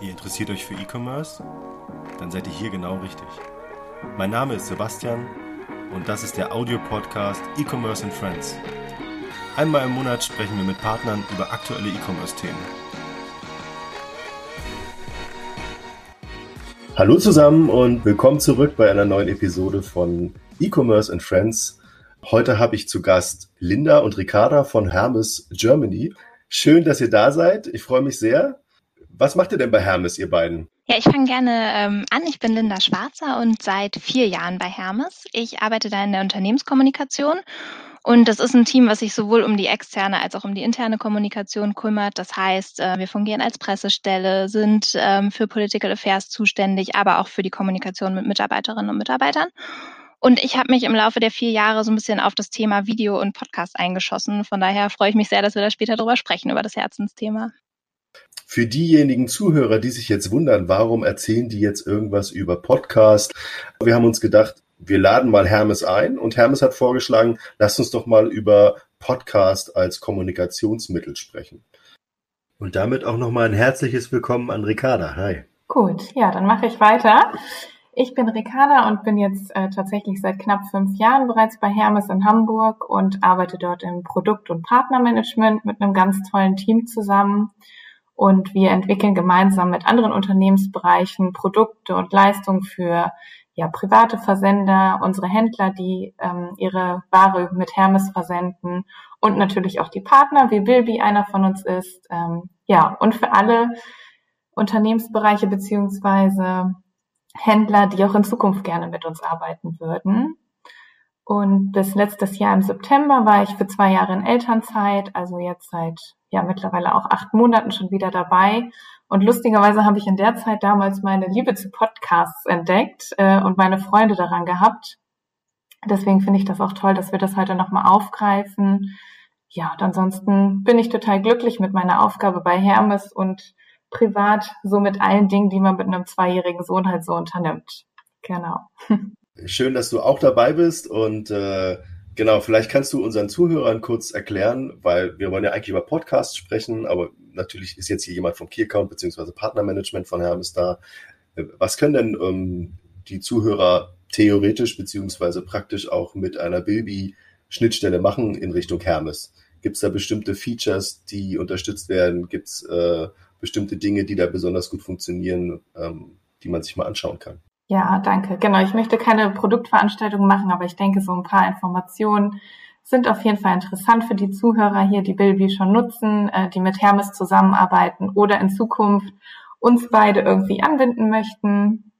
Ihr interessiert euch für E-Commerce? Dann seid ihr hier genau richtig. Mein Name ist Sebastian und das ist der Audio-Podcast E-Commerce and Friends. Einmal im Monat sprechen wir mit Partnern über aktuelle E-Commerce-Themen. Hallo zusammen und willkommen zurück bei einer neuen Episode von E-Commerce and Friends. Heute habe ich zu Gast Linda und Ricarda von Hermes Germany. Schön, dass ihr da seid. Ich freue mich sehr. Was macht ihr denn bei Hermes, ihr beiden? Ja, ich fange gerne ähm, an. Ich bin Linda Schwarzer und seit vier Jahren bei Hermes. Ich arbeite da in der Unternehmenskommunikation und das ist ein Team, was sich sowohl um die externe als auch um die interne Kommunikation kümmert. Das heißt, äh, wir fungieren als Pressestelle, sind ähm, für Political Affairs zuständig, aber auch für die Kommunikation mit Mitarbeiterinnen und Mitarbeitern. Und ich habe mich im Laufe der vier Jahre so ein bisschen auf das Thema Video und Podcast eingeschossen. Von daher freue ich mich sehr, dass wir da später drüber sprechen, über das Herzensthema. Für diejenigen Zuhörer, die sich jetzt wundern, warum erzählen die jetzt irgendwas über Podcast? Wir haben uns gedacht, wir laden mal Hermes ein und Hermes hat vorgeschlagen, lasst uns doch mal über Podcast als Kommunikationsmittel sprechen. Und damit auch nochmal ein herzliches Willkommen an Ricarda. Hi. Gut, ja, dann mache ich weiter. Ich bin Ricarda und bin jetzt äh, tatsächlich seit knapp fünf Jahren bereits bei Hermes in Hamburg und arbeite dort im Produkt- und Partnermanagement mit einem ganz tollen Team zusammen. Und wir entwickeln gemeinsam mit anderen Unternehmensbereichen Produkte und Leistungen für ja, private Versender, unsere Händler, die ähm, ihre Ware mit Hermes versenden und natürlich auch die Partner, wie Bilby einer von uns ist. Ähm, ja, und für alle Unternehmensbereiche beziehungsweise Händler, die auch in Zukunft gerne mit uns arbeiten würden. Und bis letztes Jahr im September war ich für zwei Jahre in Elternzeit, also jetzt seit ja mittlerweile auch acht Monaten schon wieder dabei und lustigerweise habe ich in der Zeit damals meine Liebe zu Podcasts entdeckt äh, und meine Freunde daran gehabt. Deswegen finde ich das auch toll, dass wir das heute nochmal aufgreifen. Ja, und ansonsten bin ich total glücklich mit meiner Aufgabe bei Hermes und privat so mit allen Dingen, die man mit einem zweijährigen Sohn halt so unternimmt. Genau. Schön, dass du auch dabei bist und äh, genau, vielleicht kannst du unseren Zuhörern kurz erklären, weil wir wollen ja eigentlich über Podcasts sprechen, aber natürlich ist jetzt hier jemand vom Key Account bzw. Partnermanagement von Hermes da. Was können denn ähm, die Zuhörer theoretisch beziehungsweise praktisch auch mit einer Bilby-Schnittstelle machen in Richtung Hermes? Gibt es da bestimmte Features, die unterstützt werden? Gibt es äh, bestimmte Dinge, die da besonders gut funktionieren, ähm, die man sich mal anschauen kann? Ja, danke. Genau, ich möchte keine Produktveranstaltung machen, aber ich denke, so ein paar Informationen sind auf jeden Fall interessant für die Zuhörer hier, die Bilby schon nutzen, äh, die mit Hermes zusammenarbeiten oder in Zukunft uns beide irgendwie anbinden möchten.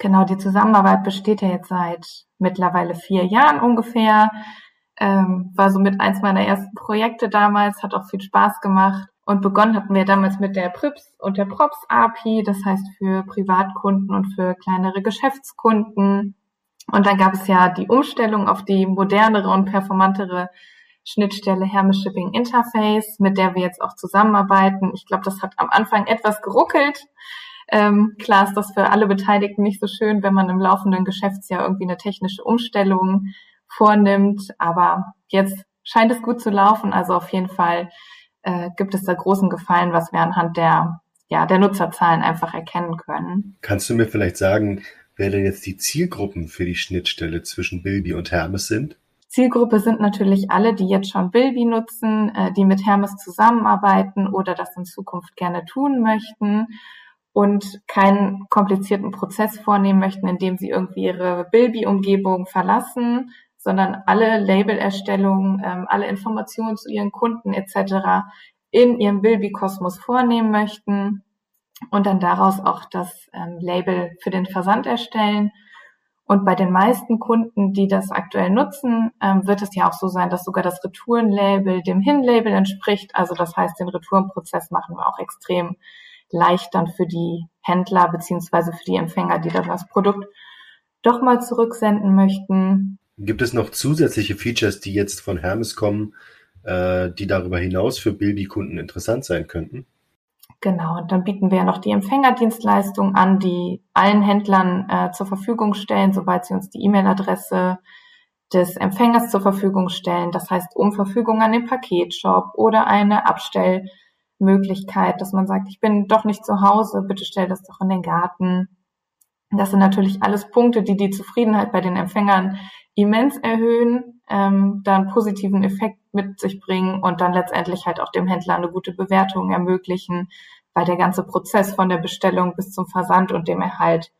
Genau, die Zusammenarbeit besteht ja jetzt seit mittlerweile vier Jahren ungefähr. Ähm, war so mit eins meiner ersten Projekte damals, hat auch viel Spaß gemacht. Und begonnen hatten wir damals mit der PRIPS und der PROPS API, das heißt für Privatkunden und für kleinere Geschäftskunden. Und dann gab es ja die Umstellung auf die modernere und performantere Schnittstelle Hermes Shipping Interface, mit der wir jetzt auch zusammenarbeiten. Ich glaube, das hat am Anfang etwas geruckelt. Ähm, klar ist das für alle Beteiligten nicht so schön, wenn man im laufenden Geschäftsjahr irgendwie eine technische Umstellung vornimmt. Aber jetzt scheint es gut zu laufen. Also auf jeden Fall äh, gibt es da großen Gefallen, was wir anhand der, ja, der Nutzerzahlen einfach erkennen können. Kannst du mir vielleicht sagen, wer denn jetzt die Zielgruppen für die Schnittstelle zwischen Bilby und Hermes sind? Zielgruppe sind natürlich alle, die jetzt schon Bilby nutzen, äh, die mit Hermes zusammenarbeiten oder das in Zukunft gerne tun möchten und keinen komplizierten Prozess vornehmen möchten, indem sie irgendwie ihre Bilby-Umgebung verlassen, sondern alle Labelerstellungen, ähm, alle Informationen zu ihren Kunden etc. in ihrem Bilby-Kosmos vornehmen möchten und dann daraus auch das ähm, Label für den Versand erstellen. Und bei den meisten Kunden, die das aktuell nutzen, ähm, wird es ja auch so sein, dass sogar das Retourenlabel dem Hin-Label entspricht. Also das heißt, den Retourenprozess machen wir auch extrem leicht dann für die Händler beziehungsweise für die Empfänger, die dann das Produkt doch mal zurücksenden möchten. Gibt es noch zusätzliche Features, die jetzt von Hermes kommen, äh, die darüber hinaus für Bilby-Kunden interessant sein könnten? Genau, und dann bieten wir noch die Empfängerdienstleistung an, die allen Händlern äh, zur Verfügung stellen, sobald sie uns die E-Mail-Adresse des Empfängers zur Verfügung stellen. Das heißt, um Verfügung an den Paketshop oder eine Abstellmöglichkeit Möglichkeit, dass man sagt, ich bin doch nicht zu Hause, bitte stell das doch in den Garten. Das sind natürlich alles Punkte, die die Zufriedenheit bei den Empfängern immens erhöhen, ähm, dann positiven Effekt mit sich bringen und dann letztendlich halt auch dem Händler eine gute Bewertung ermöglichen, weil der ganze Prozess von der Bestellung bis zum Versand und dem Erhalt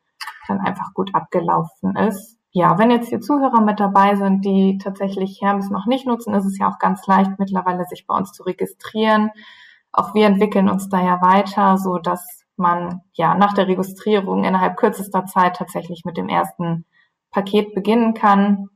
dann einfach gut abgelaufen ist. Ja, wenn jetzt hier Zuhörer mit dabei sind, die tatsächlich Hermes noch nicht nutzen, ist es ja auch ganz leicht mittlerweile sich bei uns zu registrieren. Auch wir entwickeln uns da ja weiter, so dass man ja nach der Registrierung innerhalb kürzester Zeit tatsächlich mit dem ersten Paket beginnen kann.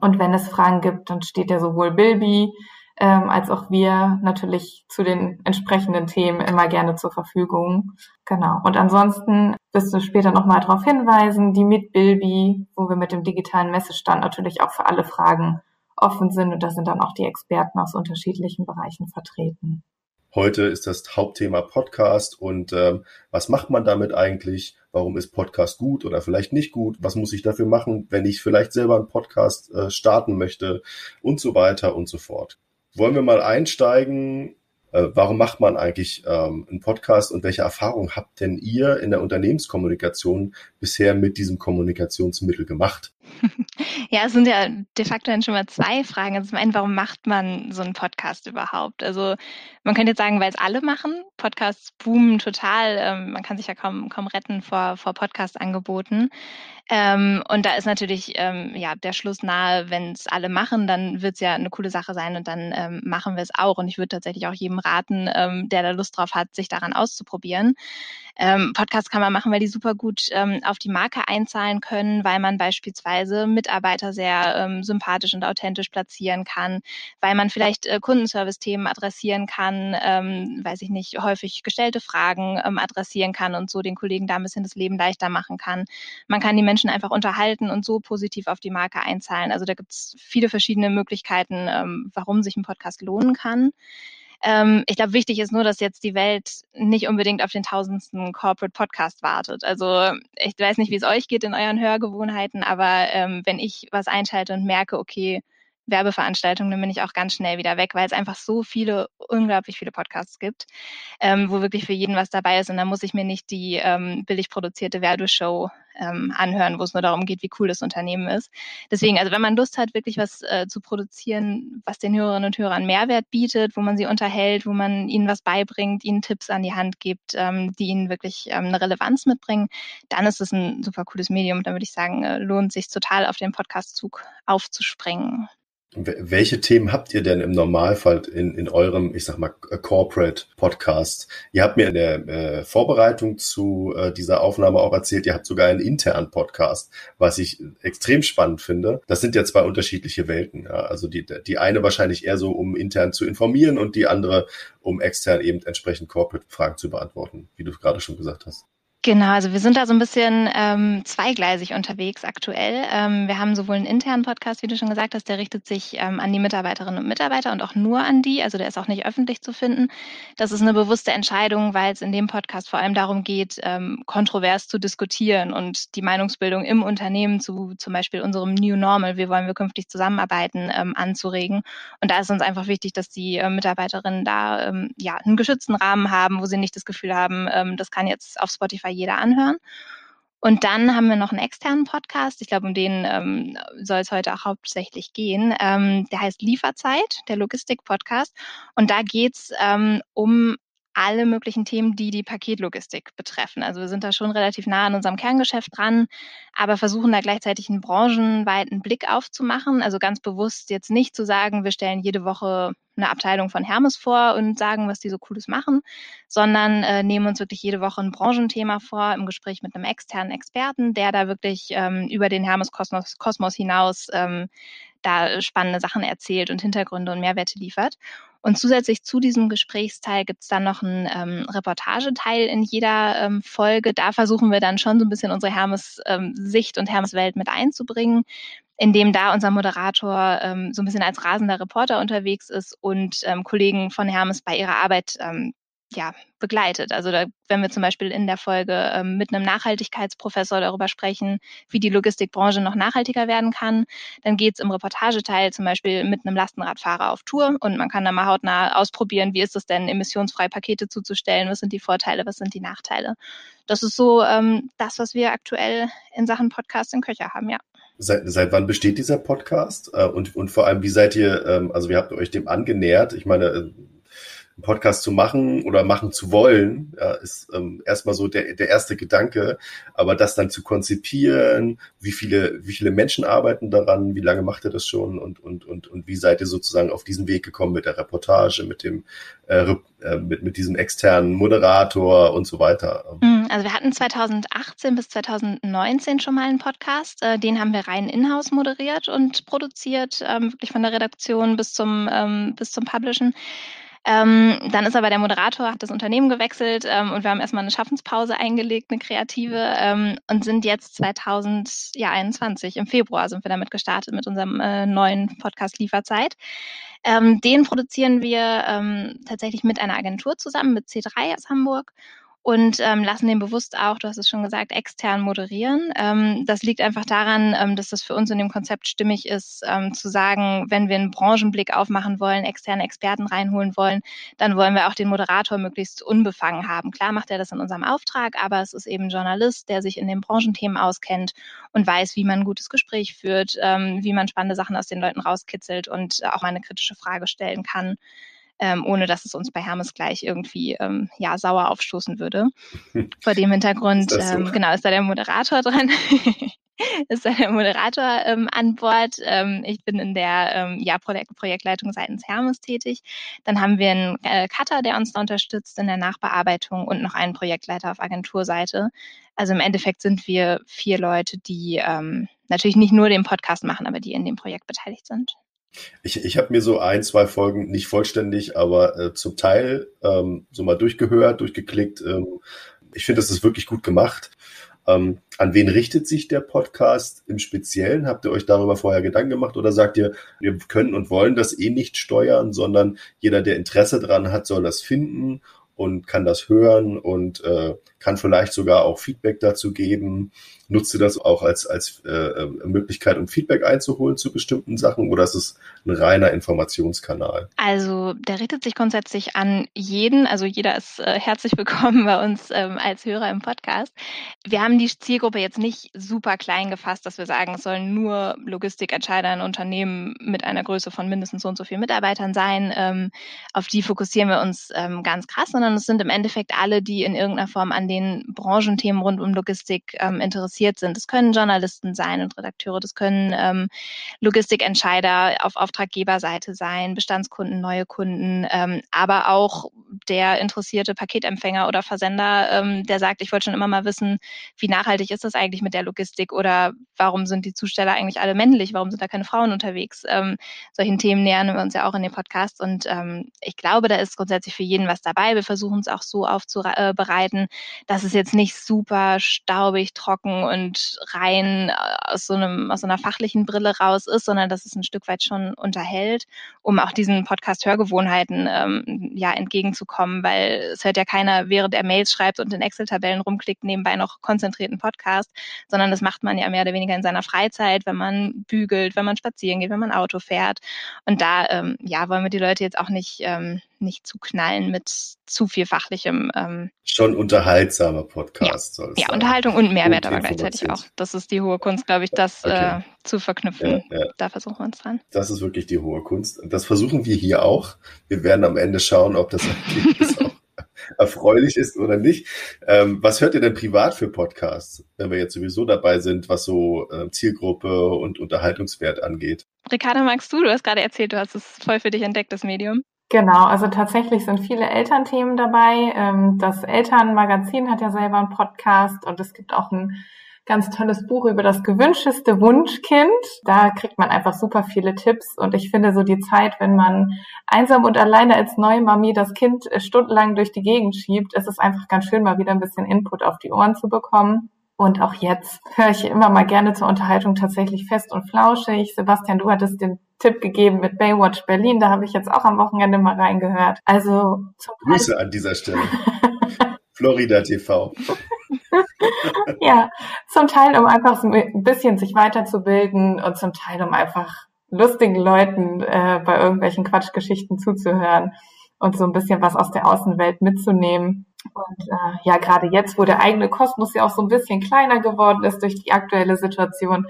Und wenn es Fragen gibt, dann steht ja sowohl Bilby ähm, als auch wir natürlich zu den entsprechenden Themen immer gerne zur Verfügung. Genau. Und ansonsten wirst du später nochmal darauf hinweisen, die mit Bilby, wo wir mit dem digitalen Messestand natürlich auch für alle Fragen offen sind. Und da sind dann auch die Experten aus unterschiedlichen Bereichen vertreten. Heute ist das Hauptthema Podcast und ähm, was macht man damit eigentlich? Warum ist Podcast gut oder vielleicht nicht gut? Was muss ich dafür machen, wenn ich vielleicht selber einen Podcast äh, starten möchte und so weiter und so fort. Wollen wir mal einsteigen? Äh, warum macht man eigentlich ähm, einen Podcast und welche Erfahrungen habt denn ihr in der Unternehmenskommunikation bisher mit diesem Kommunikationsmittel gemacht? Ja, es sind ja de facto dann schon mal zwei Fragen. Also zum einen, warum macht man so einen Podcast überhaupt? Also man könnte jetzt sagen, weil es alle machen. Podcasts boomen total. Ähm, man kann sich ja kaum, kaum retten vor, vor Podcast-Angeboten. Ähm, und da ist natürlich ähm, ja der Schluss nahe, wenn es alle machen, dann wird es ja eine coole Sache sein und dann ähm, machen wir es auch. Und ich würde tatsächlich auch jedem raten, ähm, der da Lust drauf hat, sich daran auszuprobieren. Ähm, Podcasts kann man machen, weil die super gut auf die Marke einzahlen können, weil man beispielsweise Mitarbeiter sehr ähm, sympathisch und authentisch platzieren kann, weil man vielleicht äh, Kundenservice-Themen adressieren kann, ähm, weiß ich nicht, häufig gestellte Fragen ähm, adressieren kann und so den Kollegen da ein bisschen das Leben leichter machen kann. Man kann die Menschen einfach unterhalten und so positiv auf die Marke einzahlen. Also da gibt es viele verschiedene Möglichkeiten, ähm, warum sich ein Podcast lohnen kann. Ähm, ich glaube, wichtig ist nur, dass jetzt die Welt nicht unbedingt auf den tausendsten Corporate Podcast wartet. Also ich weiß nicht, wie es euch geht in euren Hörgewohnheiten, aber ähm, wenn ich was einschalte und merke, okay, Werbeveranstaltungen, dann bin ich auch ganz schnell wieder weg, weil es einfach so viele, unglaublich viele Podcasts gibt, ähm, wo wirklich für jeden was dabei ist. Und dann muss ich mir nicht die ähm, billig produzierte Werbeshow ähm, anhören, wo es nur darum geht, wie cool das Unternehmen ist. Deswegen, also wenn man Lust hat, wirklich was äh, zu produzieren, was den Hörerinnen und Hörern Mehrwert bietet, wo man sie unterhält, wo man ihnen was beibringt, ihnen Tipps an die Hand gibt, ähm, die ihnen wirklich ähm, eine Relevanz mitbringen, dann ist es ein super cooles Medium. Dann würde ich sagen, äh, lohnt sich total auf den Podcastzug aufzuspringen. Welche Themen habt ihr denn im Normalfall in, in eurem, ich sag mal, Corporate Podcast? Ihr habt mir in der äh, Vorbereitung zu äh, dieser Aufnahme auch erzählt, ihr habt sogar einen internen Podcast, was ich extrem spannend finde. Das sind ja zwei unterschiedliche Welten. Ja? Also die, die eine wahrscheinlich eher so, um intern zu informieren und die andere, um extern eben entsprechend Corporate-Fragen zu beantworten, wie du gerade schon gesagt hast. Genau, also wir sind da so ein bisschen ähm, zweigleisig unterwegs aktuell. Ähm, wir haben sowohl einen internen Podcast, wie du schon gesagt hast, der richtet sich ähm, an die Mitarbeiterinnen und Mitarbeiter und auch nur an die. Also der ist auch nicht öffentlich zu finden. Das ist eine bewusste Entscheidung, weil es in dem Podcast vor allem darum geht, ähm, kontrovers zu diskutieren und die Meinungsbildung im Unternehmen zu zum Beispiel unserem New Normal, wie wollen wir künftig zusammenarbeiten, ähm, anzuregen. Und da ist uns einfach wichtig, dass die äh, Mitarbeiterinnen da ähm, ja einen geschützten Rahmen haben, wo sie nicht das Gefühl haben, ähm, das kann jetzt auf Spotify jeder anhören. Und dann haben wir noch einen externen Podcast. Ich glaube, um den ähm, soll es heute auch hauptsächlich gehen. Ähm, der heißt Lieferzeit, der Logistik-Podcast. Und da geht's ähm, um alle möglichen Themen, die die Paketlogistik betreffen. Also wir sind da schon relativ nah an unserem Kerngeschäft dran, aber versuchen da gleichzeitig einen branchenweiten Blick aufzumachen. Also ganz bewusst jetzt nicht zu sagen, wir stellen jede Woche eine Abteilung von Hermes vor und sagen, was die so Cooles machen, sondern äh, nehmen uns wirklich jede Woche ein Branchenthema vor im Gespräch mit einem externen Experten, der da wirklich ähm, über den Hermes-Kosmos Kosmos hinaus ähm, da spannende Sachen erzählt und Hintergründe und Mehrwerte liefert. Und zusätzlich zu diesem Gesprächsteil gibt es dann noch einen ähm, Reportageteil in jeder ähm, Folge. Da versuchen wir dann schon so ein bisschen unsere Hermes-Sicht ähm, und Hermes-Welt mit einzubringen, indem da unser Moderator ähm, so ein bisschen als rasender Reporter unterwegs ist und ähm, Kollegen von Hermes bei ihrer Arbeit ähm, ja, begleitet. Also da, wenn wir zum Beispiel in der Folge ähm, mit einem Nachhaltigkeitsprofessor darüber sprechen, wie die Logistikbranche noch nachhaltiger werden kann, dann geht's im Reportageteil zum Beispiel mit einem Lastenradfahrer auf Tour und man kann da mal hautnah ausprobieren, wie ist es denn, emissionsfrei Pakete zuzustellen, was sind die Vorteile, was sind die Nachteile. Das ist so ähm, das, was wir aktuell in Sachen Podcast in Köcher haben, ja. Seit, seit wann besteht dieser Podcast? Äh, und, und vor allem, wie seid ihr, ähm, also wie habt ihr euch dem angenähert? Ich meine, äh, einen Podcast zu machen oder machen zu wollen, ja, ist ähm, erstmal so der, der erste Gedanke. Aber das dann zu konzipieren, wie viele, wie viele Menschen arbeiten daran, wie lange macht ihr das schon und, und, und, und wie seid ihr sozusagen auf diesen Weg gekommen mit der Reportage, mit dem, äh, äh mit, mit diesem externen Moderator und so weiter? Mhm, also wir hatten 2018 bis 2019 schon mal einen Podcast, äh, den haben wir rein in-house moderiert und produziert, ähm, wirklich von der Redaktion bis zum, ähm, bis zum Publishen. Ähm, dann ist aber der Moderator, hat das Unternehmen gewechselt ähm, und wir haben erstmal eine Schaffenspause eingelegt, eine kreative ähm, und sind jetzt 2021 im Februar sind wir damit gestartet mit unserem äh, neuen Podcast Lieferzeit. Ähm, den produzieren wir ähm, tatsächlich mit einer Agentur zusammen, mit C3 aus Hamburg und ähm, lassen den bewusst auch, du hast es schon gesagt, extern moderieren. Ähm, das liegt einfach daran, ähm, dass das für uns in dem Konzept stimmig ist, ähm, zu sagen, wenn wir einen Branchenblick aufmachen wollen, externe Experten reinholen wollen, dann wollen wir auch den Moderator möglichst unbefangen haben. Klar macht er das in unserem Auftrag, aber es ist eben ein Journalist, der sich in den Branchenthemen auskennt und weiß, wie man ein gutes Gespräch führt, ähm, wie man spannende Sachen aus den Leuten rauskitzelt und auch eine kritische Frage stellen kann ähm, ohne dass es uns bei Hermes gleich irgendwie ähm, ja sauer aufstoßen würde. Vor dem Hintergrund, so? ähm, genau, ist da der Moderator dran. ist da der Moderator ähm, an Bord. Ähm, ich bin in der ähm, ja, Projekt Projektleitung seitens Hermes tätig. Dann haben wir einen äh, Cutter, der uns da unterstützt in der Nachbearbeitung und noch einen Projektleiter auf Agenturseite. Also im Endeffekt sind wir vier Leute, die ähm, natürlich nicht nur den Podcast machen, aber die in dem Projekt beteiligt sind. Ich, ich habe mir so ein, zwei Folgen, nicht vollständig, aber äh, zum Teil ähm, so mal durchgehört, durchgeklickt. Ähm, ich finde, das ist wirklich gut gemacht. Ähm, an wen richtet sich der Podcast im Speziellen? Habt ihr euch darüber vorher Gedanken gemacht oder sagt ihr, wir können und wollen das eh nicht steuern, sondern jeder, der Interesse dran hat, soll das finden und kann das hören und äh, kann vielleicht sogar auch Feedback dazu geben. Nutzt ihr das auch als, als äh, Möglichkeit, um Feedback einzuholen zu bestimmten Sachen oder ist es ein reiner Informationskanal? Also der richtet sich grundsätzlich an jeden, also jeder ist äh, herzlich willkommen bei uns ähm, als Hörer im Podcast. Wir haben die Zielgruppe jetzt nicht super klein gefasst, dass wir sagen, es sollen nur Logistikentscheider in Unternehmen mit einer Größe von mindestens so und so vielen Mitarbeitern sein. Ähm, auf die fokussieren wir uns ähm, ganz krass, sondern es sind im Endeffekt alle, die in irgendeiner Form an den Branchenthemen rund um Logistik ähm, interessiert sind. Das können Journalisten sein und Redakteure, das können ähm, Logistikentscheider auf Auftraggeberseite sein, Bestandskunden, neue Kunden, ähm, aber auch der interessierte Paketempfänger oder Versender, ähm, der sagt, ich wollte schon immer mal wissen, wie nachhaltig ist das eigentlich mit der Logistik oder warum sind die Zusteller eigentlich alle männlich, warum sind da keine Frauen unterwegs? Ähm, solchen Themen nähern wir uns ja auch in dem Podcast und ähm, ich glaube, da ist grundsätzlich für jeden was dabei. Wir versuchen es auch so aufzubereiten, dass es jetzt nicht super staubig, trocken und rein äh, aus so einem, aus so einer fachlichen Brille raus ist, sondern dass es ein Stück weit schon unterhält, um auch diesen Podcast-Hörgewohnheiten ähm, ja entgegenzukommen, weil es hört ja keiner, während er Mails schreibt und in Excel-Tabellen rumklickt, nebenbei noch konzentrierten Podcast, sondern das macht man ja mehr oder weniger in seiner Freizeit, wenn man bügelt, wenn man spazieren geht, wenn man Auto fährt. Und da ähm, ja, wollen wir die Leute jetzt auch nicht ähm, nicht zu knallen mit zu viel fachlichem. Ähm, Schon unterhaltsamer Podcast. Ja, ja Unterhaltung und Mehrwert aber gleichzeitig auch. Das ist die hohe Kunst, glaube ich, das okay. äh, zu verknüpfen. Ja, ja. Da versuchen wir uns dran. Das ist wirklich die hohe Kunst. Und das versuchen wir hier auch. Wir werden am Ende schauen, ob das Ergebnis auch erfreulich ist oder nicht. Ähm, was hört ihr denn privat für Podcasts, wenn wir jetzt sowieso dabei sind, was so äh, Zielgruppe und Unterhaltungswert angeht? Ricardo, magst du? Du hast gerade erzählt, du hast es voll für dich entdeckt, das Medium. Genau, also tatsächlich sind viele Elternthemen dabei. Ähm, das Elternmagazin hat ja selber einen Podcast und es gibt auch ein ganz tolles Buch über das gewünschteste Wunschkind. Da kriegt man einfach super viele Tipps und ich finde so die Zeit, wenn man einsam und alleine als neue Mami das Kind äh, stundenlang durch die Gegend schiebt, ist es einfach ganz schön, mal wieder ein bisschen Input auf die Ohren zu bekommen. Und auch jetzt höre ich immer mal gerne zur Unterhaltung tatsächlich fest und flauschig. Sebastian, du hattest den Tipp gegeben mit Baywatch Berlin. Da habe ich jetzt auch am Wochenende mal reingehört. Also zum Grüße an dieser Stelle. Florida TV. ja, zum Teil, um einfach so ein bisschen sich weiterzubilden und zum Teil, um einfach lustigen Leuten äh, bei irgendwelchen Quatschgeschichten zuzuhören und so ein bisschen was aus der Außenwelt mitzunehmen. Und äh, ja, gerade jetzt, wo der eigene Kosmos ja auch so ein bisschen kleiner geworden ist durch die aktuelle Situation,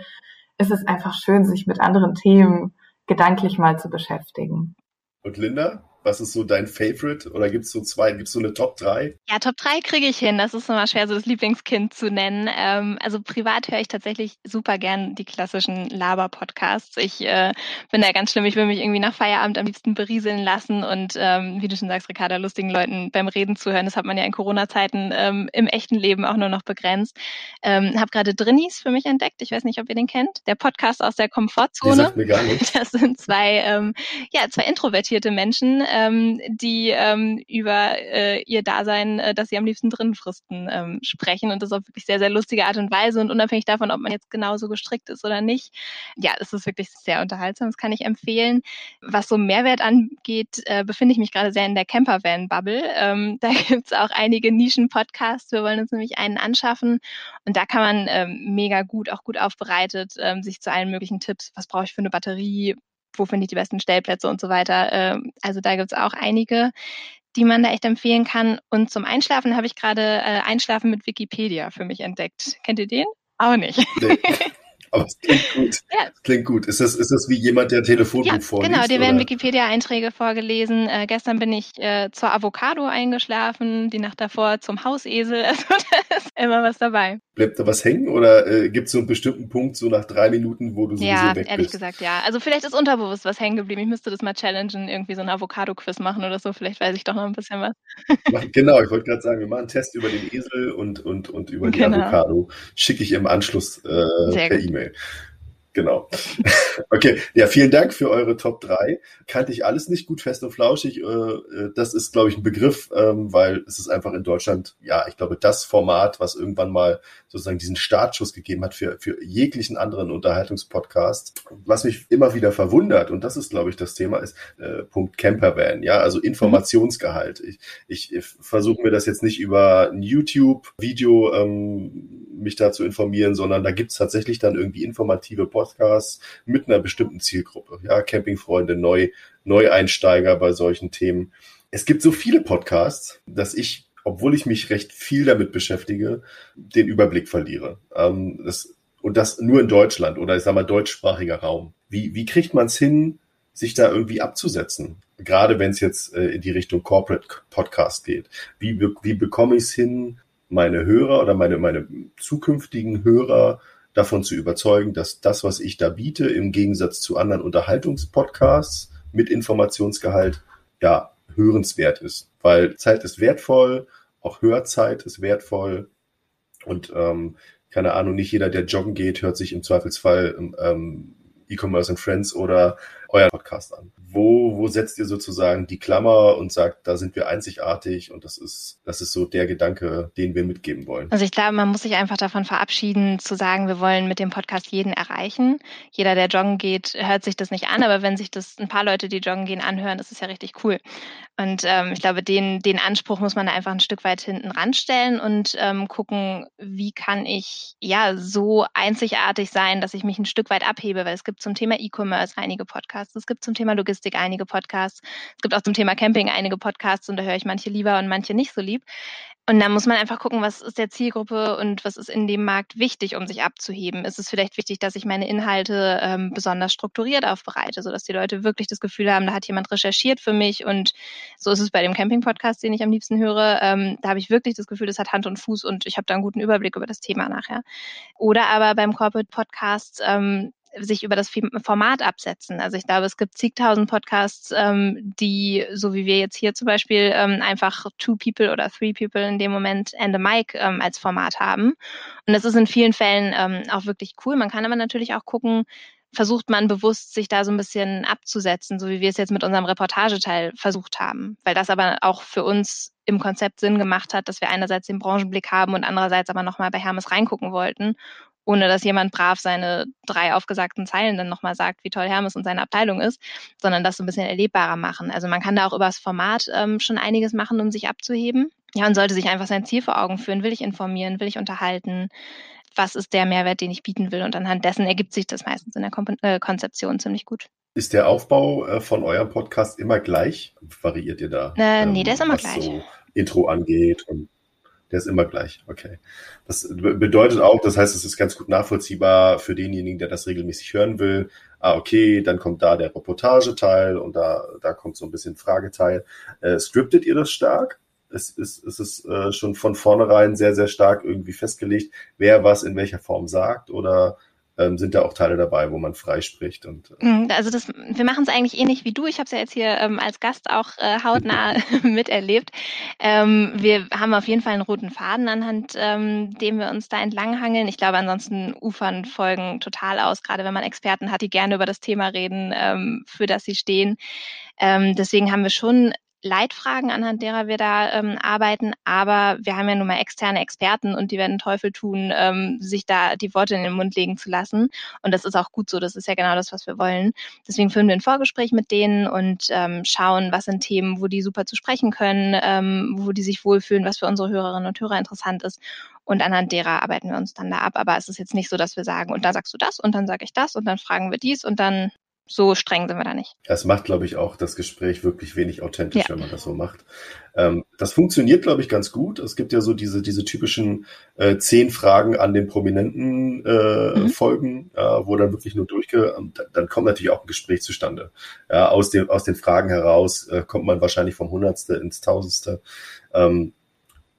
ist es einfach schön, sich mit anderen Themen gedanklich mal zu beschäftigen. Und Linda? Was ist so dein Favorite? Oder gibt es so zwei, gibt es so eine Top 3? Ja, Top 3 kriege ich hin. Das ist immer schwer, so das Lieblingskind zu nennen. Ähm, also privat höre ich tatsächlich super gern die klassischen Laber-Podcasts. Ich äh, bin da ganz schlimm. Ich will mich irgendwie nach Feierabend am liebsten berieseln lassen und ähm, wie du schon sagst, Ricarda, lustigen Leuten beim Reden zuhören. Das hat man ja in Corona-Zeiten ähm, im echten Leben auch nur noch begrenzt. Ähm, habe gerade Drinnies für mich entdeckt. Ich weiß nicht, ob ihr den kennt. Der Podcast aus der Komfortzone. Die sagt mir gar nicht. Das sind zwei, ähm, ja, zwei introvertierte Menschen, ähm, die ähm, über äh, ihr Dasein, äh, das sie am liebsten drin fristen, ähm, sprechen. Und das auf wirklich sehr, sehr lustige Art und Weise. Und unabhängig davon, ob man jetzt genauso gestrickt ist oder nicht, ja, es ist wirklich sehr unterhaltsam. Das kann ich empfehlen. Was so Mehrwert angeht, äh, befinde ich mich gerade sehr in der Campervan-Bubble. Ähm, da gibt's auch einige Nischen-Podcasts. Wir wollen uns nämlich einen anschaffen. Und da kann man ähm, mega gut, auch gut aufbereitet, ähm, sich zu allen möglichen Tipps, was brauche ich für eine Batterie, wo finde ich die besten Stellplätze und so weiter. Ähm, also da gibt's auch einige, die man da echt empfehlen kann. Und zum Einschlafen habe ich gerade äh, Einschlafen mit Wikipedia für mich entdeckt. Kennt ihr den? Auch nicht. Nee. Aber es klingt gut. Ja. klingt gut. Ist das, ist das wie jemand, der Telefonbuch ja, vorliest? Genau, dir werden Wikipedia-Einträge vorgelesen. Äh, gestern bin ich äh, zur Avocado eingeschlafen, die Nacht davor zum Hausesel. Also da ist immer was dabei. Bleibt da was hängen oder äh, gibt es so einen bestimmten Punkt, so nach drei Minuten, wo du sowieso ja, weg bist? Ja, ehrlich gesagt, ja. Also vielleicht ist unterbewusst was hängen geblieben. Ich müsste das mal challengen, irgendwie so ein Avocado-Quiz machen oder so. Vielleicht weiß ich doch noch ein bisschen was. genau, ich wollte gerade sagen, wir machen einen Test über den Esel und, und, und über die genau. Avocado. Schicke ich im Anschluss äh, per E-Mail. Genau. Okay, ja, vielen Dank für eure Top 3. Kannte ich alles nicht gut fest und flauschig. Äh, äh, das ist, glaube ich, ein Begriff, ähm, weil es ist einfach in Deutschland, ja, ich glaube, das Format, was irgendwann mal sozusagen diesen Startschuss gegeben hat für, für jeglichen anderen Unterhaltungspodcast. Was mich immer wieder verwundert, und das ist, glaube ich, das Thema, ist äh, Punkt Campervan, ja, also Informationsgehalt. Ich, ich, ich versuche mir das jetzt nicht über ein YouTube-Video ähm, mich da zu informieren, sondern da gibt's tatsächlich dann irgendwie informative Podcasts mit einer bestimmten Zielgruppe. Ja, Campingfreunde, Neu, Neueinsteiger bei solchen Themen. Es gibt so viele Podcasts, dass ich obwohl ich mich recht viel damit beschäftige, den Überblick verliere. Ähm, das, und das nur in Deutschland oder ich sag mal deutschsprachiger Raum. Wie, wie kriegt man es hin, sich da irgendwie abzusetzen? Gerade wenn es jetzt äh, in die Richtung Corporate Podcast geht. Wie, wie bekomme ich es hin, meine Hörer oder meine, meine zukünftigen Hörer davon zu überzeugen, dass das, was ich da biete, im Gegensatz zu anderen Unterhaltungspodcasts mit Informationsgehalt, ja, hörenswert ist. Weil Zeit ist wertvoll, auch Hörzeit ist wertvoll. Und ähm, keine Ahnung, nicht jeder, der joggen geht, hört sich im Zweifelsfall ähm, E-Commerce and Friends oder euer Podcast an wo, wo setzt ihr sozusagen die Klammer und sagt, da sind wir einzigartig und das ist, das ist so der Gedanke, den wir mitgeben wollen? Also ich glaube, man muss sich einfach davon verabschieden, zu sagen, wir wollen mit dem Podcast jeden erreichen. Jeder, der joggen geht, hört sich das nicht an, aber wenn sich das ein paar Leute, die joggen gehen, anhören, ist es ja richtig cool. Und ähm, ich glaube, den, den Anspruch muss man einfach ein Stück weit hinten ranstellen und ähm, gucken, wie kann ich ja so einzigartig sein, dass ich mich ein Stück weit abhebe, weil es gibt zum Thema E-Commerce einige Podcasts, es gibt zum Thema Logistik Logistik einige Podcasts. Es gibt auch zum Thema Camping einige Podcasts und da höre ich manche lieber und manche nicht so lieb. Und dann muss man einfach gucken, was ist der Zielgruppe und was ist in dem Markt wichtig, um sich abzuheben. Ist es vielleicht wichtig, dass ich meine Inhalte ähm, besonders strukturiert aufbereite, sodass die Leute wirklich das Gefühl haben, da hat jemand recherchiert für mich. Und so ist es bei dem Camping-Podcast, den ich am liebsten höre. Ähm, da habe ich wirklich das Gefühl, das hat Hand und Fuß und ich habe da einen guten Überblick über das Thema nachher. Oder aber beim Corporate Podcast ähm, sich über das Format absetzen. Also ich glaube, es gibt zigtausend Podcasts, ähm, die, so wie wir jetzt hier zum Beispiel, ähm, einfach Two People oder Three People in dem Moment and a Mic ähm, als Format haben. Und das ist in vielen Fällen ähm, auch wirklich cool. Man kann aber natürlich auch gucken, versucht man bewusst, sich da so ein bisschen abzusetzen, so wie wir es jetzt mit unserem Reportageteil versucht haben. Weil das aber auch für uns im Konzept Sinn gemacht hat, dass wir einerseits den Branchenblick haben und andererseits aber nochmal bei Hermes reingucken wollten ohne dass jemand brav seine drei aufgesagten Zeilen dann nochmal sagt, wie toll Hermes und seine Abteilung ist, sondern das so ein bisschen erlebbarer machen. Also man kann da auch über das Format ähm, schon einiges machen, um sich abzuheben. Ja, und sollte sich einfach sein Ziel vor Augen führen. Will ich informieren? Will ich unterhalten? Was ist der Mehrwert, den ich bieten will? Und anhand dessen ergibt sich das meistens in der Kom äh, Konzeption ziemlich gut. Ist der Aufbau äh, von eurem Podcast immer gleich? Variiert ihr da? Äh, ähm, nee, der ist immer gleich. So Intro angeht und der ist immer gleich, okay. Das bedeutet auch, das heißt, es ist ganz gut nachvollziehbar für denjenigen, der das regelmäßig hören will. Ah, okay, dann kommt da der Reportageteil und da, da kommt so ein bisschen Frageteil. Äh, scriptet ihr das stark? Ist, ist, ist es äh, schon von vornherein sehr, sehr stark irgendwie festgelegt, wer was in welcher Form sagt? Oder ähm, sind da auch Teile dabei, wo man frei spricht. Und, äh mhm, also das, wir machen es eigentlich ähnlich wie du. Ich habe es ja jetzt hier ähm, als Gast auch äh, hautnah miterlebt. Ähm, wir haben auf jeden Fall einen roten Faden, anhand ähm, dem wir uns da entlanghangeln. Ich glaube, ansonsten ufern Folgen total aus, gerade wenn man Experten hat, die gerne über das Thema reden, ähm, für das sie stehen. Ähm, deswegen haben wir schon Leitfragen, anhand derer wir da ähm, arbeiten, aber wir haben ja nun mal externe Experten und die werden Teufel tun, ähm, sich da die Worte in den Mund legen zu lassen. Und das ist auch gut so, das ist ja genau das, was wir wollen. Deswegen führen wir ein Vorgespräch mit denen und ähm, schauen, was sind Themen, wo die super zu sprechen können, ähm, wo die sich wohlfühlen, was für unsere Hörerinnen und Hörer interessant ist. Und anhand derer arbeiten wir uns dann da ab. Aber es ist jetzt nicht so, dass wir sagen, und da sagst du das und dann sage ich das und dann fragen wir dies und dann so streng sind wir da nicht. Das macht, glaube ich, auch das Gespräch wirklich wenig authentisch, ja. wenn man das so macht. Ähm, das funktioniert, glaube ich, ganz gut. Es gibt ja so diese, diese typischen äh, zehn Fragen an den prominenten äh, mhm. Folgen, äh, wo dann wirklich nur durchge... Und dann kommt natürlich auch ein Gespräch zustande. Ja, aus, dem, aus den Fragen heraus äh, kommt man wahrscheinlich vom Hundertste ins Tausendste. Ähm,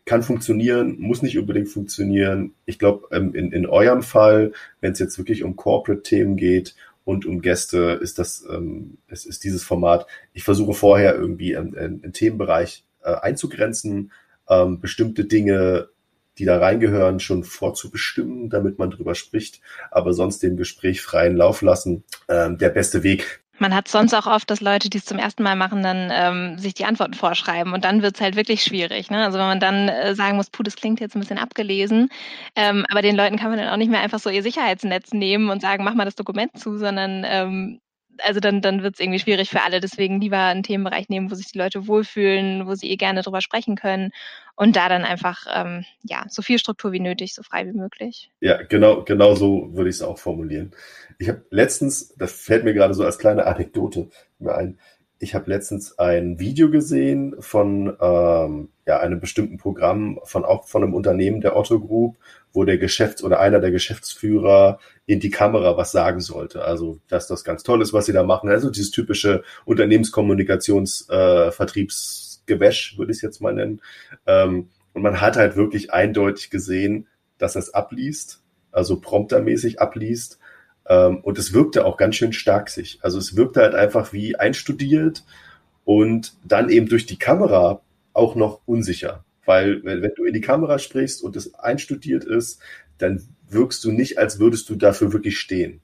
kann funktionieren, muss nicht unbedingt funktionieren. Ich glaube, ähm, in, in eurem Fall, wenn es jetzt wirklich um Corporate-Themen geht und um Gäste ist das, ähm, es ist dieses Format. Ich versuche vorher irgendwie einen Themenbereich äh, einzugrenzen, ähm, bestimmte Dinge, die da reingehören, schon vorzubestimmen, damit man drüber spricht, aber sonst dem Gespräch freien Lauf lassen. Ähm, der beste Weg. Man hat sonst auch oft, dass Leute, die es zum ersten Mal machen, dann ähm, sich die Antworten vorschreiben und dann wird's halt wirklich schwierig. Ne? Also wenn man dann äh, sagen muss, puh, das klingt jetzt ein bisschen abgelesen, ähm, aber den Leuten kann man dann auch nicht mehr einfach so ihr Sicherheitsnetz nehmen und sagen, mach mal das Dokument zu, sondern ähm, also dann, dann wird es irgendwie schwierig für alle. Deswegen lieber einen Themenbereich nehmen, wo sich die Leute wohlfühlen, wo sie eh gerne drüber sprechen können und da dann einfach ähm, ja so viel Struktur wie nötig, so frei wie möglich. Ja, genau, genau so würde ich es auch formulieren. Ich habe letztens, das fällt mir gerade so als kleine Anekdote ein, ich habe letztens ein Video gesehen von ähm, ja, einem bestimmten Programm von auch von einem Unternehmen der Otto Group, wo der Geschäfts- oder einer der Geschäftsführer in die Kamera was sagen sollte. Also, dass das ganz toll ist, was sie da machen. Also dieses typische Unternehmenskommunikations-Vertriebsgewäsch, äh, würde ich es jetzt mal nennen. Ähm, und man hat halt wirklich eindeutig gesehen, dass es abliest, also promptermäßig abliest und es wirkte auch ganz schön stark sich. Also es wirkte halt einfach wie einstudiert und dann eben durch die Kamera auch noch unsicher. Weil wenn, wenn du in die Kamera sprichst und es einstudiert ist, dann wirkst du nicht, als würdest du dafür wirklich stehen.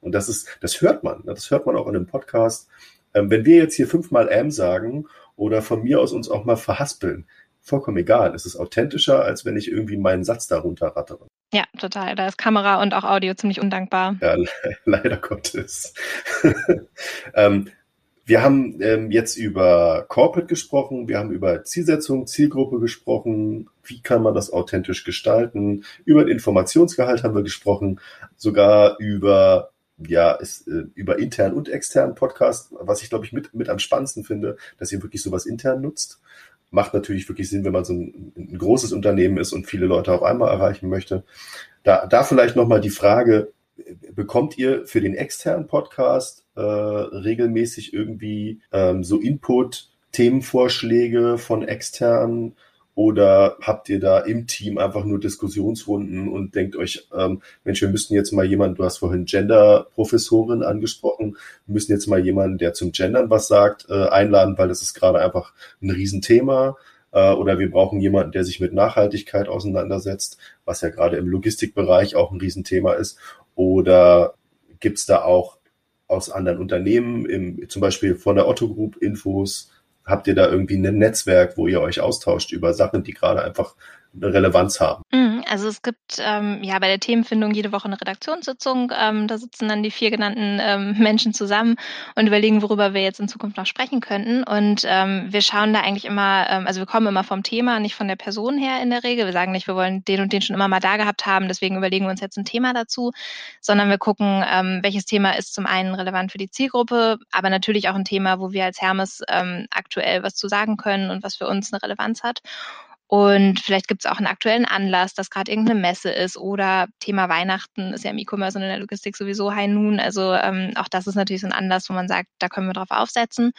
Und das ist, das hört man. Ne? Das hört man auch in einem Podcast. Ähm, wenn wir jetzt hier fünfmal M sagen oder von mir aus uns auch mal verhaspeln, vollkommen egal. Es ist authentischer, als wenn ich irgendwie meinen Satz darunter rattere. Ja, total. Da ist Kamera und auch Audio ziemlich undankbar. Ja, le leider Gottes. ähm, wir haben ähm, jetzt über Corporate gesprochen, wir haben über Zielsetzung, Zielgruppe gesprochen, wie kann man das authentisch gestalten, über den Informationsgehalt haben wir gesprochen, sogar über ja, ist, äh, über intern und externen Podcast, was ich glaube ich mit, mit am spannendsten finde, dass ihr wirklich sowas intern nutzt macht natürlich wirklich Sinn, wenn man so ein, ein großes Unternehmen ist und viele Leute auf einmal erreichen möchte. Da, da vielleicht nochmal die Frage, bekommt ihr für den externen Podcast äh, regelmäßig irgendwie ähm, so Input, Themenvorschläge von externen oder habt ihr da im Team einfach nur Diskussionsrunden und denkt euch, ähm, Mensch, wir müssten jetzt mal jemanden, du hast vorhin Gender-Professorin angesprochen, wir müssen jetzt mal jemanden, der zum Gendern was sagt, äh, einladen, weil das ist gerade einfach ein Riesenthema. Äh, oder wir brauchen jemanden, der sich mit Nachhaltigkeit auseinandersetzt, was ja gerade im Logistikbereich auch ein Riesenthema ist. Oder gibt's da auch aus anderen Unternehmen, im, zum Beispiel von der Otto Group Infos, habt ihr da irgendwie ein Netzwerk, wo ihr euch austauscht über Sachen, die gerade einfach eine Relevanz haben? Mhm, also es gibt ähm, ja bei der Themenfindung jede Woche eine Redaktionssitzung. Ähm, da sitzen dann die vier genannten ähm, Menschen zusammen und überlegen, worüber wir jetzt in Zukunft noch sprechen könnten. Und ähm, wir schauen da eigentlich immer, ähm, also wir kommen immer vom Thema, nicht von der Person her in der Regel. Wir sagen nicht, wir wollen den und den schon immer mal da gehabt haben, deswegen überlegen wir uns jetzt ein Thema dazu, sondern wir gucken, ähm, welches Thema ist zum einen relevant für die Zielgruppe, aber natürlich auch ein Thema, wo wir als Hermes aktuell was zu sagen können und was für uns eine Relevanz hat. Und vielleicht gibt es auch einen aktuellen Anlass, dass gerade irgendeine Messe ist oder Thema Weihnachten ist ja im E-Commerce und in der Logistik sowieso High Noon. Also ähm, auch das ist natürlich so ein Anlass, wo man sagt, da können wir drauf aufsetzen.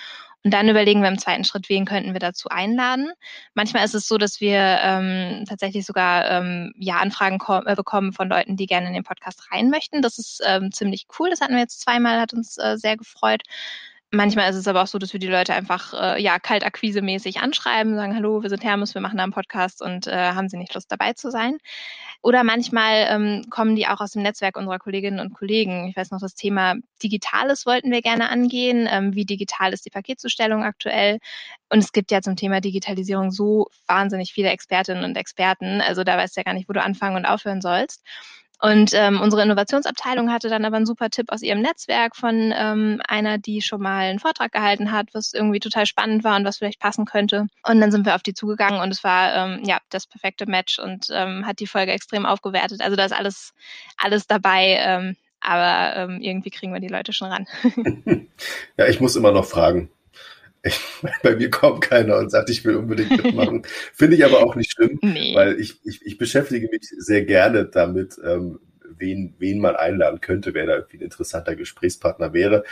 Und dann überlegen wir im zweiten Schritt, wen könnten wir dazu einladen. Manchmal ist es so, dass wir ähm, tatsächlich sogar ähm, ja Anfragen äh, bekommen von Leuten, die gerne in den Podcast rein möchten. Das ist ähm, ziemlich cool. Das hatten wir jetzt zweimal, hat uns äh, sehr gefreut. Manchmal ist es aber auch so, dass wir die Leute einfach äh, ja kaltakquise-mäßig anschreiben, sagen, hallo, wir sind Hermes, wir machen da einen Podcast und äh, haben Sie nicht Lust dabei zu sein? Oder manchmal ähm, kommen die auch aus dem Netzwerk unserer Kolleginnen und Kollegen. Ich weiß noch, das Thema Digitales wollten wir gerne angehen. Ähm, wie digital ist die Paketzustellung aktuell? Und es gibt ja zum Thema Digitalisierung so wahnsinnig viele Expertinnen und Experten. Also da weißt du ja gar nicht, wo du anfangen und aufhören sollst. Und ähm, unsere Innovationsabteilung hatte dann aber einen super Tipp aus ihrem Netzwerk von ähm, einer, die schon mal einen Vortrag gehalten hat, was irgendwie total spannend war und was vielleicht passen könnte. Und dann sind wir auf die zugegangen und es war ähm, ja das perfekte Match und ähm, hat die Folge extrem aufgewertet. Also da ist alles, alles dabei. Ähm, aber ähm, irgendwie kriegen wir die Leute schon ran. ja, ich muss immer noch fragen. Ich, bei mir kommt keiner und sagt, ich will unbedingt mitmachen. Finde ich aber auch nicht schlimm, nee. weil ich, ich, ich beschäftige mich sehr gerne damit, ähm, wen, wen man einladen könnte, wer da irgendwie ein interessanter Gesprächspartner wäre.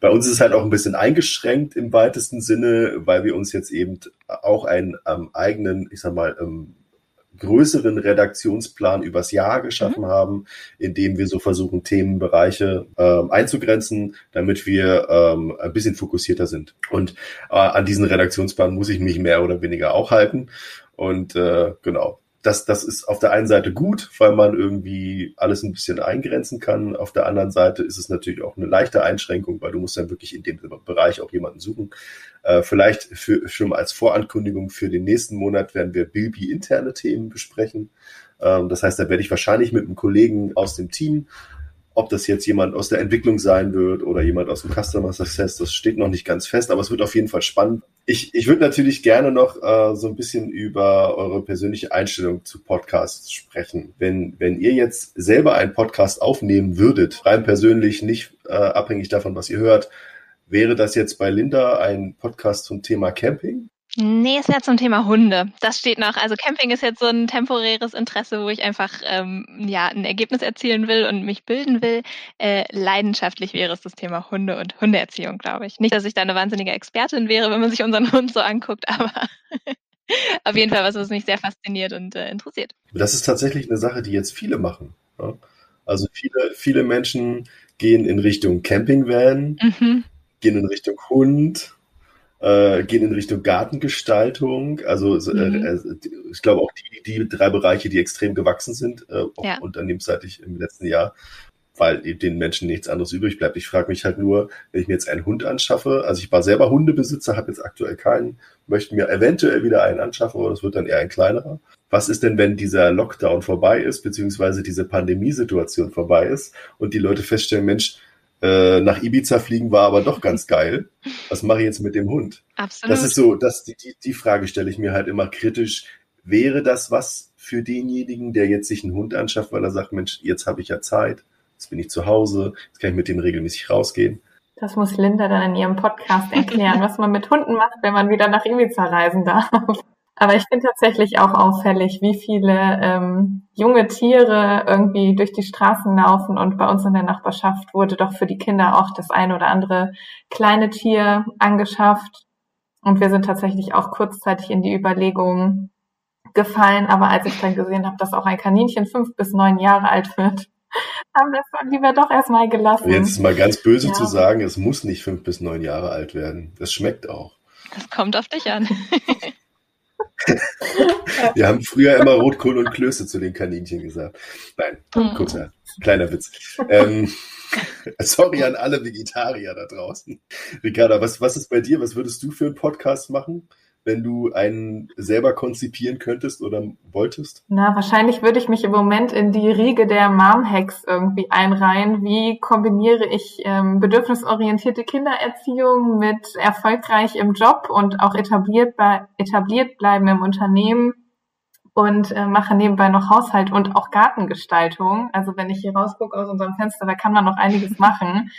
Bei uns ist es halt auch ein bisschen eingeschränkt im weitesten Sinne, weil wir uns jetzt eben auch einen ähm, eigenen, ich sag mal, ähm, größeren Redaktionsplan übers Jahr geschaffen mhm. haben, in dem wir so versuchen, Themenbereiche ähm, einzugrenzen, damit wir ähm, ein bisschen fokussierter sind. Und äh, an diesen Redaktionsplan muss ich mich mehr oder weniger auch halten. Und äh, genau, das, das ist auf der einen Seite gut, weil man irgendwie alles ein bisschen eingrenzen kann. Auf der anderen Seite ist es natürlich auch eine leichte Einschränkung, weil du musst dann wirklich in dem Bereich auch jemanden suchen. Äh, vielleicht für, schon als Vorankündigung für den nächsten Monat werden wir Bilby interne Themen besprechen. Ähm, das heißt, da werde ich wahrscheinlich mit einem Kollegen aus dem Team ob das jetzt jemand aus der Entwicklung sein wird oder jemand aus dem Customer Success, das steht noch nicht ganz fest, aber es wird auf jeden Fall spannend. Ich, ich würde natürlich gerne noch äh, so ein bisschen über eure persönliche Einstellung zu Podcasts sprechen. Wenn, wenn ihr jetzt selber einen Podcast aufnehmen würdet, rein persönlich, nicht äh, abhängig davon, was ihr hört, wäre das jetzt bei Linda ein Podcast zum Thema Camping? Nee, es wäre zum Thema Hunde. Das steht noch. Also Camping ist jetzt so ein temporäres Interesse, wo ich einfach ähm, ja ein Ergebnis erzielen will und mich bilden will. Äh, leidenschaftlich wäre es das Thema Hunde und Hundeerziehung, glaube ich. Nicht, dass ich da eine wahnsinnige Expertin wäre, wenn man sich unseren Hund so anguckt, aber auf jeden Fall was, was mich sehr fasziniert und äh, interessiert. Das ist tatsächlich eine Sache, die jetzt viele machen. Ja? Also viele, viele Menschen gehen in Richtung Campingvan, mhm. gehen in Richtung Hund äh, gehen in Richtung Gartengestaltung. Also äh, mhm. äh, ich glaube auch die, die drei Bereiche, die extrem gewachsen sind, äh, auch ja. unternehmensseitig im letzten Jahr, weil den Menschen nichts anderes übrig bleibt. Ich frage mich halt nur, wenn ich mir jetzt einen Hund anschaffe, also ich war selber Hundebesitzer, habe jetzt aktuell keinen, möchte mir eventuell wieder einen anschaffen, aber das wird dann eher ein kleinerer. Was ist denn, wenn dieser Lockdown vorbei ist, beziehungsweise diese Pandemiesituation vorbei ist und die Leute feststellen, Mensch, äh, nach Ibiza fliegen war aber doch ganz geil. Was mache ich jetzt mit dem Hund? Absolut. Das ist so, das, die, die Frage stelle ich mir halt immer kritisch. Wäre das was für denjenigen, der jetzt sich einen Hund anschafft, weil er sagt, Mensch, jetzt habe ich ja Zeit, jetzt bin ich zu Hause, jetzt kann ich mit denen regelmäßig rausgehen? Das muss Linda dann in ihrem Podcast erklären, was man mit Hunden macht, wenn man wieder nach Ibiza reisen darf. Aber ich finde tatsächlich auch auffällig, wie viele ähm, junge Tiere irgendwie durch die Straßen laufen und bei uns in der Nachbarschaft wurde doch für die Kinder auch das eine oder andere kleine Tier angeschafft. Und wir sind tatsächlich auch kurzzeitig in die Überlegung gefallen. Aber als ich dann gesehen habe, dass auch ein Kaninchen fünf bis neun Jahre alt wird, haben wir es lieber doch erstmal gelassen. Jetzt ist mal ganz böse ja. zu sagen, es muss nicht fünf bis neun Jahre alt werden. Das schmeckt auch. Das kommt auf dich an. Wir haben früher immer Rotkohl und Klöße zu den Kaninchen gesagt. Nein, mhm. kurzer, kleiner Witz. Ähm, sorry an alle Vegetarier da draußen. Ricarda, was, was ist bei dir? Was würdest du für einen Podcast machen? Wenn du einen selber konzipieren könntest oder wolltest? Na, wahrscheinlich würde ich mich im Moment in die Riege der Mom-Hacks irgendwie einreihen. Wie kombiniere ich ähm, bedürfnisorientierte Kindererziehung mit erfolgreich im Job und auch etabliert, etabliert bleiben im Unternehmen? und äh, mache nebenbei noch Haushalt und auch Gartengestaltung. Also wenn ich hier rausgucke aus unserem Fenster, da kann man noch einiges machen.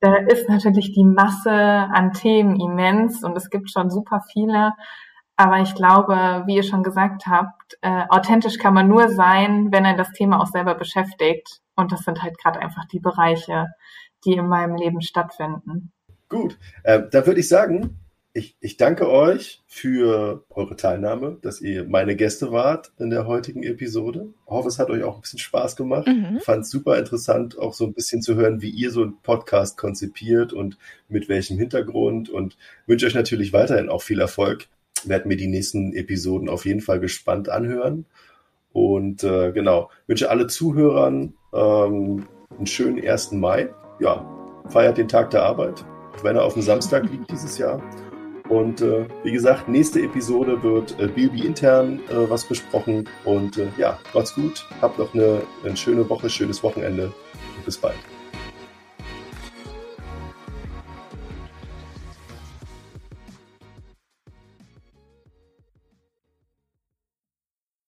Da ist natürlich die Masse an Themen immens und es gibt schon super viele. Aber ich glaube, wie ihr schon gesagt habt, äh, authentisch kann man nur sein, wenn er das Thema auch selber beschäftigt. Und das sind halt gerade einfach die Bereiche, die in meinem Leben stattfinden. Gut, äh, da würde ich sagen, ich, ich danke euch für eure Teilnahme, dass ihr meine Gäste wart in der heutigen Episode. Ich hoffe, es hat euch auch ein bisschen Spaß gemacht. Mhm. Fand es super interessant, auch so ein bisschen zu hören, wie ihr so einen Podcast konzipiert und mit welchem Hintergrund und wünsche euch natürlich weiterhin auch viel Erfolg. Werde mir die nächsten Episoden auf jeden Fall gespannt anhören. Und äh, genau, wünsche alle Zuhörern ähm, einen schönen 1. Mai. Ja, feiert den Tag der Arbeit, auch wenn er auf dem Samstag liegt dieses Jahr. Und äh, wie gesagt, nächste Episode wird äh, Bilby intern äh, was besprochen. Und äh, ja, macht's gut, habt noch eine, eine schöne Woche, schönes Wochenende und bis bald.